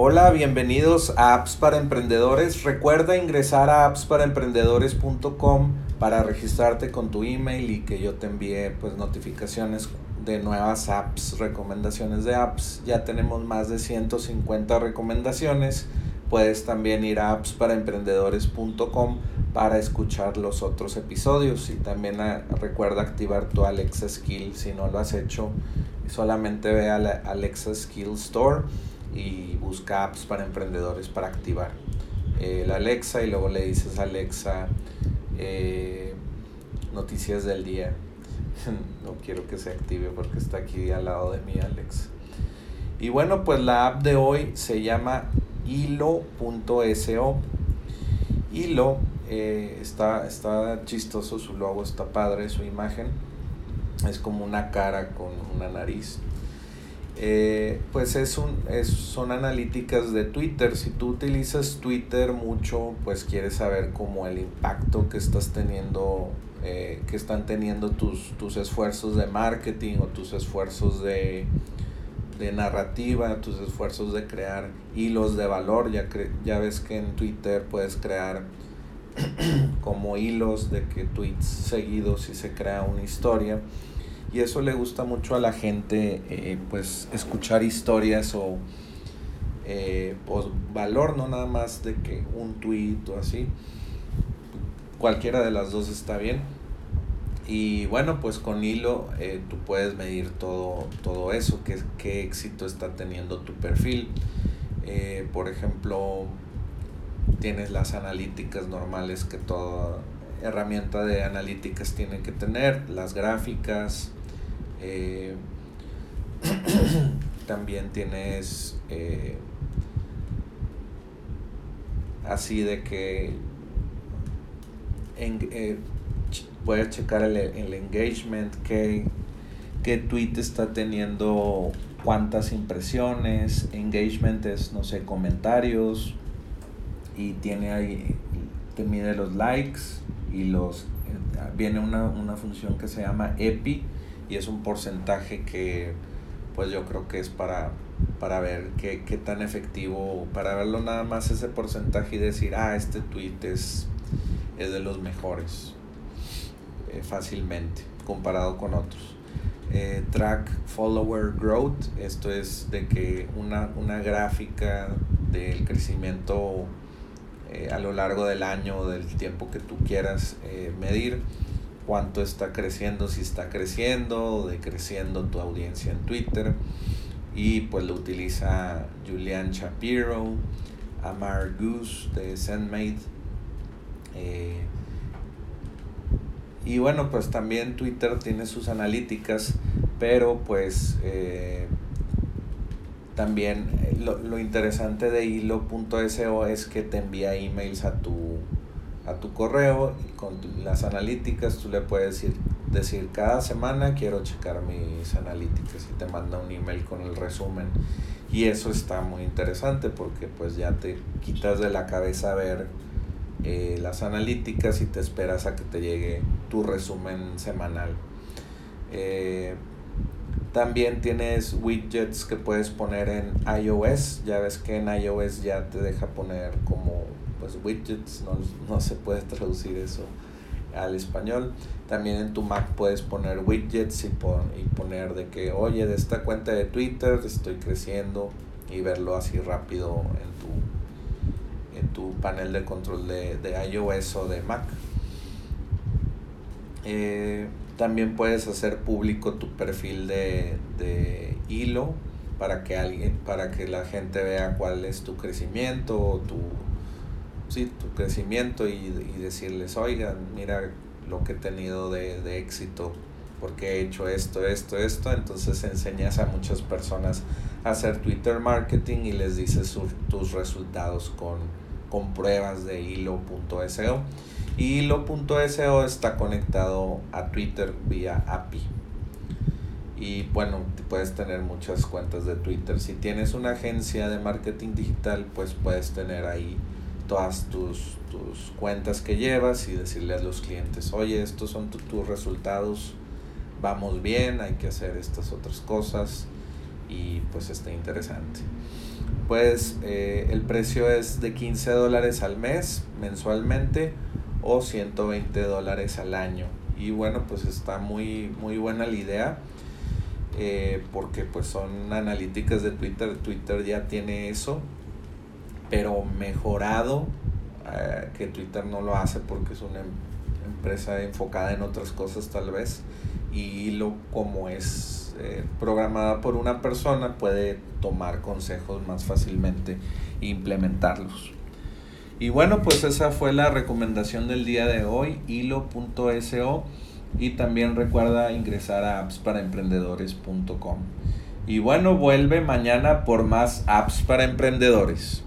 Hola, bienvenidos a Apps para Emprendedores. Recuerda ingresar a appsparaemprendedores.com para registrarte con tu email y que yo te envíe pues notificaciones de nuevas apps, recomendaciones de apps. Ya tenemos más de 150 recomendaciones. Puedes también ir a appsparaemprendedores.com para escuchar los otros episodios y también ah, recuerda activar tu Alexa Skill si no lo has hecho. Solamente ve a la Alexa Skill Store y busca apps para emprendedores para activar el Alexa y luego le dices Alexa eh, noticias del día. no quiero que se active porque está aquí al lado de mí Alexa. Y bueno, pues la app de hoy se llama hilo.so. Hilo eh, está, está chistoso, su logo está padre, su imagen. Es como una cara con una nariz. Eh, pues es un, es, son analíticas de Twitter. Si tú utilizas Twitter mucho, pues quieres saber cómo el impacto que estás teniendo, eh, que están teniendo tus, tus esfuerzos de marketing o tus esfuerzos de, de narrativa, tus esfuerzos de crear hilos de valor. Ya, ya ves que en Twitter puedes crear como hilos de que tweets seguidos y se crea una historia y eso le gusta mucho a la gente, eh, pues escuchar historias o eh, pues, valor, no nada más de que un tweet o así, cualquiera de las dos está bien. Y bueno, pues con hilo eh, tú puedes medir todo, todo eso, qué, qué éxito está teniendo tu perfil. por ejemplo, tienes las analíticas normales que toda herramienta de analíticas tiene que tener, las gráficas, eh, también tienes eh, así de que en, eh, puedes checar el, engagement, qué, qué tweet está teniendo cuántas impresiones, engagement es, no sé, comentarios, y tiene ahí, te mide los likes y los, viene una, una función que se llama EPI, y es un porcentaje que pues yo creo que es para, para ver qué, qué tan efectivo, para verlo nada más ese porcentaje y decir, ah, este tweet es, es de los mejores eh, fácilmente comparado con otros. Eh, track follower growth, esto es de que una, una gráfica del crecimiento eh, a lo largo del año, del tiempo que tú quieras medir cuánto está creciendo, si está creciendo o decreciendo tu audiencia en Twitter. Y pues lo utiliza Julian Shapiro, Amar Goose de Sendmate. Eh, y bueno, pues también Twitter tiene sus analíticas, pero pues eh, también eh, lo, lo, interesante de hilo.so es que te envía emails a tu a tu correo y con las analíticas tú le puedes decir, decir cada semana quiero checar mis analíticas y te manda un email con el resumen y eso está muy interesante porque pues ya te quitas de la cabeza ver eh, las analíticas y te esperas a que te llegue tu resumen semanal. Eh, también tienes widgets que puedes poner en iOS. Ya ves que en iOS ya te deja poner como widgets, no, se puede traducir eso al español. También en tu Mac puedes poner widgets y, y poner de que, oye, de esta cuenta de Twitter estoy creciendo y verlo así rápido en tu, en tu panel de control de, de iOS o de Mac. Eh, también puedes hacer público tu perfil de, de hilo para que alguien, para que la gente vea cuál es tu crecimiento o tu sí, tu crecimiento y, decirles, oigan, mira lo que he tenido de, éxito, porque he hecho esto, esto, esto. Entonces enseñas a muchas personas a hacer Twitter marketing y les dices tus resultados con, con pruebas de hilo.so. Y hilo.so está conectado a Twitter vía API. Y bueno, puedes tener muchas cuentas de Twitter. Si tienes una agencia de marketing digital, pues puedes tener ahí todas tus, tus cuentas que llevas y decirle a los clientes, oye, estos son tus resultados, vamos bien, hay que hacer estas otras cosas y pues está interesante. pues eh, el precio es de 15 dólares al mes mensualmente o 120 dólares al año. Y bueno, pues está muy, muy buena la idea. Eh, porque pues son analíticas de Twitter, Twitter ya tiene eso, pero mejorado, eh, que Twitter no lo hace porque es una em, empresa enfocada en otras cosas tal vez, y lo como es eh, programada por una persona puede tomar consejos más fácilmente e implementarlos. Y bueno, pues esa fue la recomendación del día de hoy, hilo.so y también recuerda ingresar a appsparaemprendedores.com. Y bueno, vuelve mañana por más apps para emprendedores.